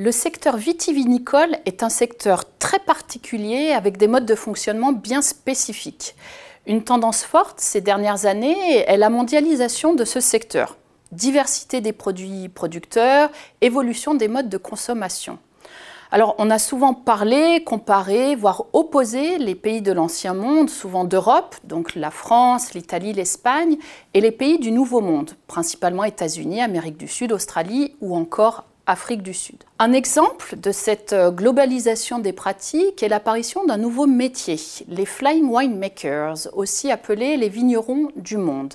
Le secteur vitivinicole est un secteur très particulier avec des modes de fonctionnement bien spécifiques. Une tendance forte ces dernières années est la mondialisation de ce secteur. Diversité des produits producteurs, évolution des modes de consommation. Alors, on a souvent parlé, comparé, voire opposé les pays de l'Ancien Monde, souvent d'Europe, donc la France, l'Italie, l'Espagne, et les pays du Nouveau Monde, principalement États-Unis, Amérique du Sud, Australie ou encore Afrique du Sud. Un exemple de cette euh, globalisation des pratiques est l'apparition d'un nouveau métier, les flying winemakers, aussi appelés les vignerons du monde.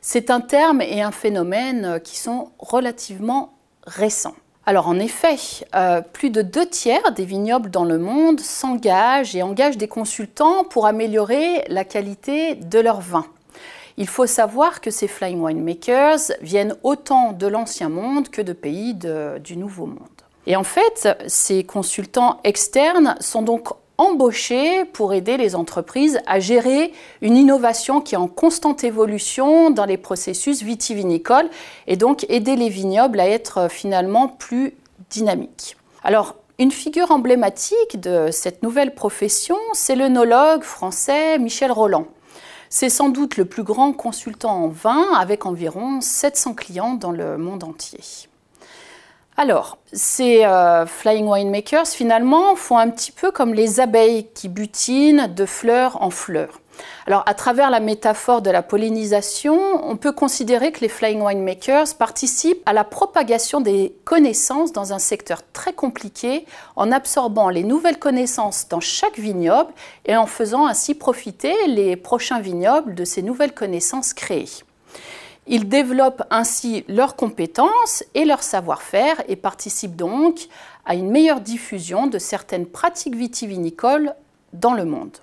C'est un terme et un phénomène euh, qui sont relativement récents. Alors en effet, euh, plus de deux tiers des vignobles dans le monde s'engagent et engagent des consultants pour améliorer la qualité de leurs vins. Il faut savoir que ces flying winemakers viennent autant de l'ancien monde que de pays du nouveau monde. Et en fait, ces consultants externes sont donc embauchés pour aider les entreprises à gérer une innovation qui est en constante évolution dans les processus vitivinicoles et donc aider les vignobles à être finalement plus dynamiques. Alors, une figure emblématique de cette nouvelle profession, c'est l'œnologue français Michel Roland. C'est sans doute le plus grand consultant en vin avec environ 700 clients dans le monde entier. Alors, ces euh, flying winemakers, finalement, font un petit peu comme les abeilles qui butinent de fleur en fleur. Alors, à travers la métaphore de la pollinisation, on peut considérer que les flying winemakers participent à la propagation des connaissances dans un secteur très compliqué en absorbant les nouvelles connaissances dans chaque vignoble et en faisant ainsi profiter les prochains vignobles de ces nouvelles connaissances créées. Ils développent ainsi leurs compétences et leur savoir-faire et participent donc à une meilleure diffusion de certaines pratiques vitivinicoles dans le monde.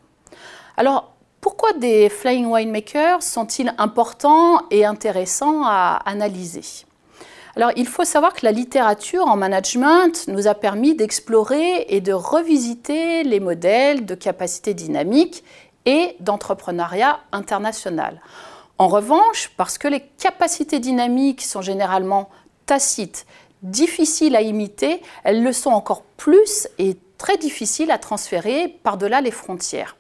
Alors, pourquoi des flying winemakers sont-ils importants et intéressants à analyser? Alors, il faut savoir que la littérature en management nous a permis d'explorer et de revisiter les modèles de capacité dynamique et d'entrepreneuriat international. En revanche, parce que les capacités dynamiques sont généralement tacites, difficiles à imiter, elles le sont encore plus et très difficiles à transférer par-delà les frontières.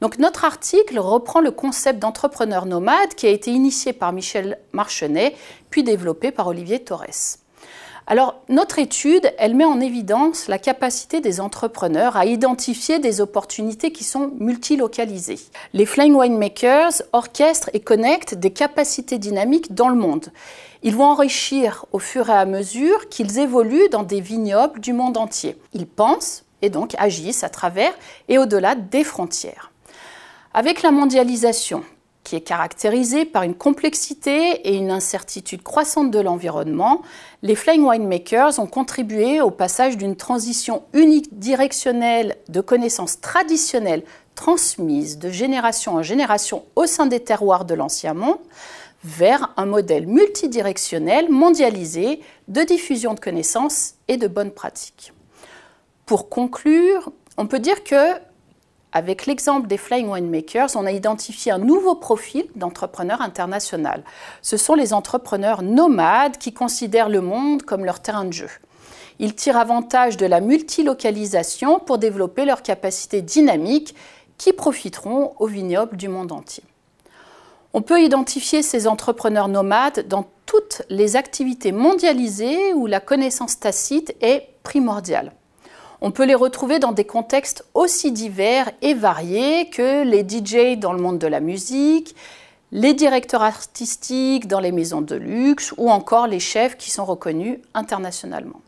Donc notre article reprend le concept d'entrepreneur nomade qui a été initié par Michel Marchenet, puis développé par Olivier Torres. Alors, notre étude, elle met en évidence la capacité des entrepreneurs à identifier des opportunités qui sont multilocalisées. Les Flying Winemakers orchestrent et connectent des capacités dynamiques dans le monde. Ils vont enrichir au fur et à mesure qu'ils évoluent dans des vignobles du monde entier. Ils pensent et donc agissent à travers et au-delà des frontières. Avec la mondialisation, qui est caractérisée par une complexité et une incertitude croissante de l'environnement, les Flying Winemakers ont contribué au passage d'une transition unidirectionnelle de connaissances traditionnelles transmises de génération en génération au sein des terroirs de l'Ancien Monde vers un modèle multidirectionnel mondialisé de diffusion de connaissances et de bonnes pratiques. Pour conclure, on peut dire que avec l'exemple des Flying Winemakers, on a identifié un nouveau profil d'entrepreneur international. Ce sont les entrepreneurs nomades qui considèrent le monde comme leur terrain de jeu. Ils tirent avantage de la multilocalisation pour développer leurs capacités dynamiques qui profiteront aux vignobles du monde entier. On peut identifier ces entrepreneurs nomades dans toutes les activités mondialisées où la connaissance tacite est primordiale. On peut les retrouver dans des contextes aussi divers et variés que les DJ dans le monde de la musique, les directeurs artistiques dans les maisons de luxe ou encore les chefs qui sont reconnus internationalement.